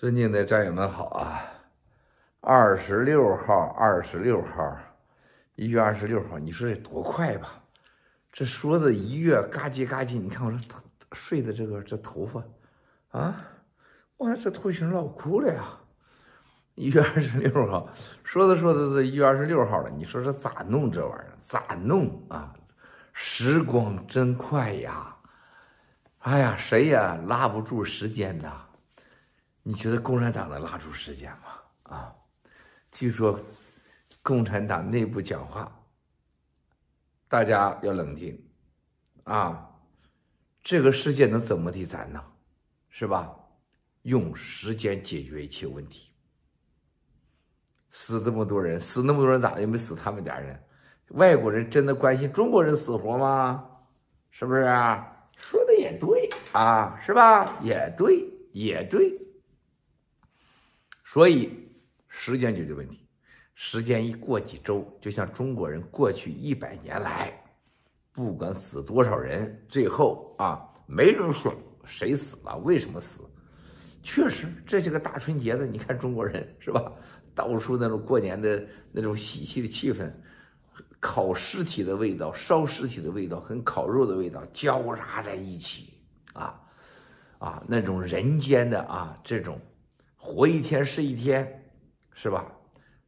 尊敬的战友们好啊！二十六号，二十六号，一月二十六号，你说这多快吧？这说的一月嘎叽嘎叽，你看我这头睡的这个这头发，啊，哇，这头型老酷了呀！一月二十六号，说着说着这一月二十六号了，你说这咋弄这玩意儿？咋弄啊？时光真快呀！哎呀，谁也拉不住时间呐！你觉得共产党能拉住时间吗？啊，据说共产党内部讲话，大家要冷静啊！这个世界能怎么的咱呢？是吧？用时间解决一切问题。死这么多人，死那么多人咋的？又没死他们家人？外国人真的关心中国人死活吗？是不是？说的也对啊，是吧？也对，也对。所以，时间解决问题。时间一过几周，就像中国人过去一百年来，不管死多少人，最后啊，没人说谁死了，为什么死。确实，这些个大春节的，你看中国人是吧？到处那种过年的那种喜气的气氛，烤尸体的味道、烧尸体的味道、跟烤肉的味道交杂在一起啊啊，那种人间的啊这种。活一天是一天，是吧？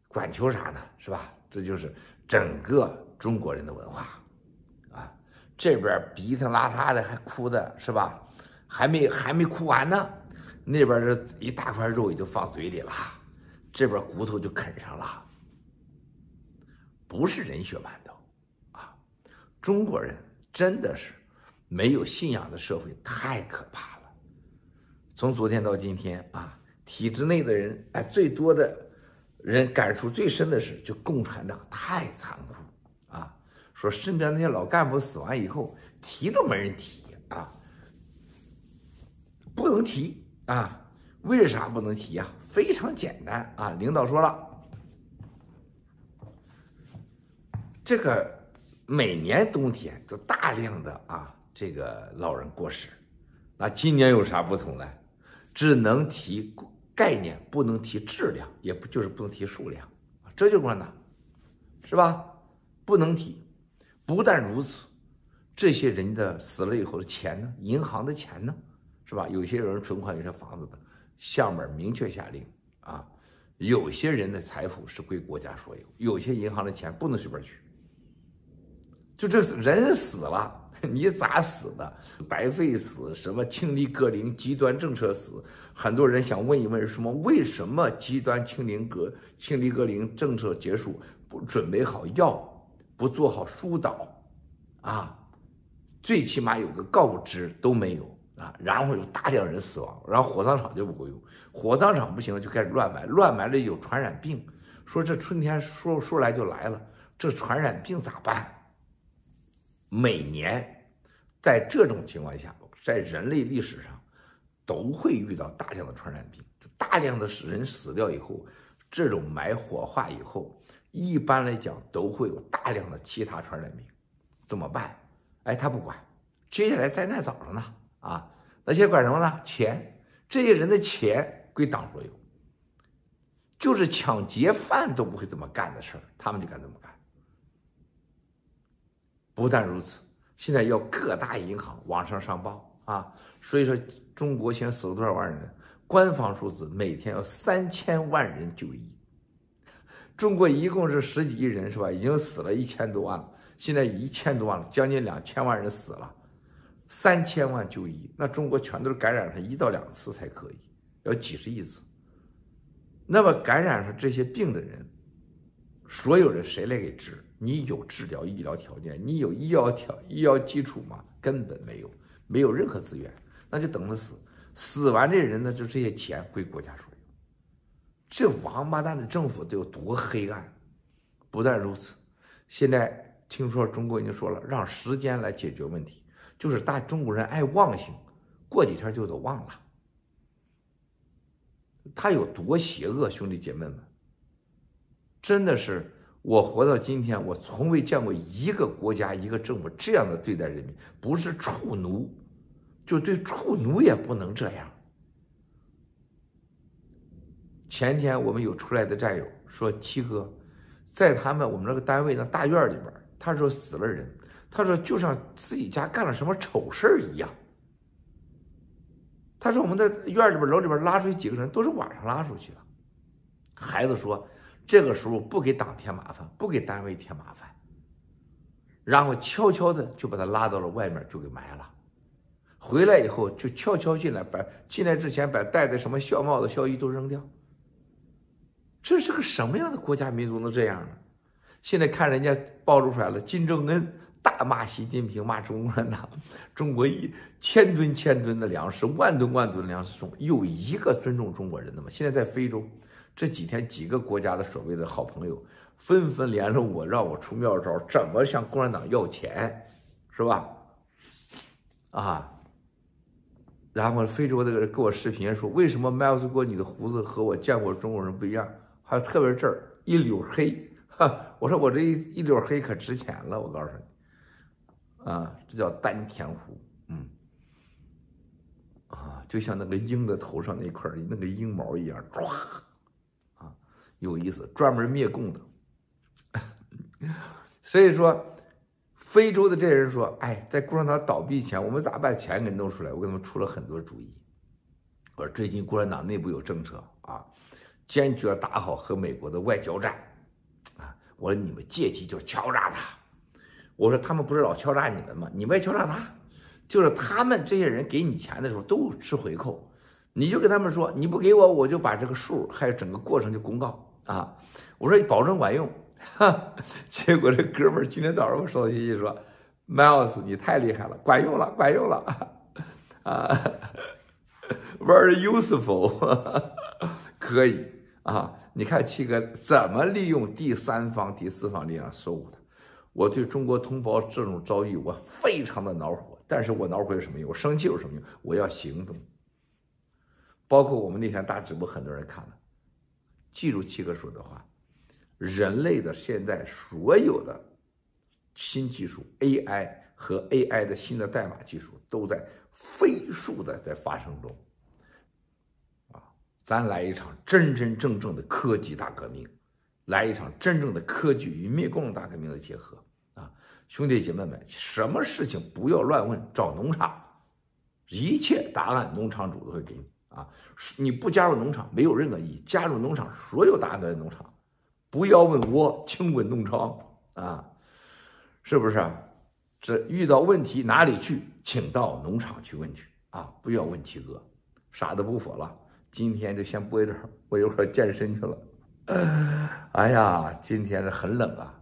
管求啥呢？是吧？这就是整个中国人的文化，啊，这边鼻涕邋遢的还哭的是吧？还没还没哭完呢，那边这一大块肉也就放嘴里了，这边骨头就啃上了，不是人血馒头，啊，中国人真的是没有信仰的社会，太可怕了。从昨天到今天啊。体制内的人，哎，最多的人感触最深的是，就共产党太残酷啊！说身边那些老干部死完以后，提都没人提啊，不能提啊！为啥不能提呀？非常简单啊！领导说了，这个每年冬天都大量的啊，这个老人过世，那今年有啥不同呢？只能提概念，不能提质量，也不就是不能提数量，这就共产党，是吧？不能提。不但如此，这些人的死了以后的钱呢？银行的钱呢？是吧？有些人存款，有些房子的，下面明确下令啊，有些人的财富是归国家所有，有些银行的钱不能随便取。就这人死了。你咋死的？白费死？什么清理割龄极端政策死？很多人想问一问，什么为什么极端清零割清理割龄政策结束不准备好药，不做好疏导，啊，最起码有个告知都没有啊，然后有大量人死亡，然后火葬场就不够用，火葬场不行了就开始乱埋，乱埋了有传染病，说这春天说说来就来了，这传染病咋办？每年，在这种情况下，在人类历史上，都会遇到大量的传染病。大量的死人死掉以后，这种埋火化以后，一般来讲都会有大量的其他传染病。怎么办？哎，他不管。接下来灾难找着呢。啊，那些管什么呢？钱。这些人的钱归党所有。就是抢劫犯都不会这么干的事儿，他们就敢这么干。不但如此，现在要各大银行网上上报啊，所以说中国现在死了多少万人？官方数字每天要三千万人就医。中国一共是十几亿人是吧？已经死了一千多万了，现在一千多万了，将近两千万人死了，三千万就医，那中国全都是感染上一到两次才可以，要几十亿次。那么感染上这些病的人，所有人谁来给治？你有治疗医疗条件，你有医疗条医疗基础吗？根本没有，没有任何资源，那就等着死。死完这人呢，就这些钱归国家所有。这王八蛋的政府得有多黑暗？不但如此，现在听说中国已经说了，让时间来解决问题，就是大中国人爱忘性，过几天就都忘了。他有多邪恶，兄弟姐妹们，真的是。我活到今天，我从未见过一个国家、一个政府这样的对待人民，不是处奴，就对处奴也不能这样。前天我们有出来的战友说，七哥，在他们我们那个单位那大院里边，他说死了人，他说就像自己家干了什么丑事一样。他说我们在院里边楼里边拉出去几个人，都是晚上拉出去的。孩子说，这个时候不给党添麻烦，不给单位添麻烦，然后悄悄的就把他拉到了外面，就给埋了。回来以后就悄悄进来，把进来之前把戴的什么校帽子、校衣都扔掉。这是个什么样的国家民族能这样呢？现在看人家暴露出来了，金正恩大骂习近平，骂中国人呐，中国一千吨千吨的粮食，万吨万吨的粮食中有一个尊重中国人的吗？现在在非洲这几天，几个国家的所谓的好朋友纷纷联络我，让我出妙招，怎么向共产党要钱，是吧？啊。然后非洲那个人给我视频说：“为什么迈尔斯哥你的胡子和我见过中国人不一样？还有特别这儿一绺黑。”哈，我说我这一一绺黑可值钱了，我告诉你，啊，这叫丹田胡，嗯，啊，就像那个鹰的头上那块那个鹰毛一样，唰，有意思，专门灭共的。所以说。非洲的这些人说：“哎，在共产党倒闭前，我们咋把钱给弄出来？我给他们出了很多主意。我说最近共产党内部有政策啊，坚决打好和美国的外交战啊。我说你们借机就敲诈他。我说他们不是老敲诈你们吗？你们也敲诈他，就是他们这些人给你钱的时候都吃回扣，你就跟他们说你不给我，我就把这个数还有整个过程就公告啊。我说你保证管用。”哈，结果这哥们儿今天早上我收到信息说，Miles 你太厉害了，管用了，管用了，啊，very useful，可以啊，你看七哥怎么利用第三方、第四方力量收服他？我对中国同胞这种遭遇我非常的恼火，但是我恼火有什么用？我生气有什么用？我要行动。包括我们那天大直播，很多人看了，记住七哥说的话。人类的现在所有的新技术，AI 和 AI 的新的代码技术都在飞速的在发生中，啊，咱来一场真真正正的科技大革命，来一场真正的科技与灭共大革命的结合啊，兄弟姐妹们，什么事情不要乱问，找农场，一切答案农场主都会给你啊，你不加入农场没有任何意义，加入农场所有答案都在农场。不要问我，请问农场啊，是不是？这遇到问题哪里去？请到农场去问去啊！不要问七哥，啥都不说了。今天就先播一段，我一会儿健身去了。哎呀，今天是很冷啊。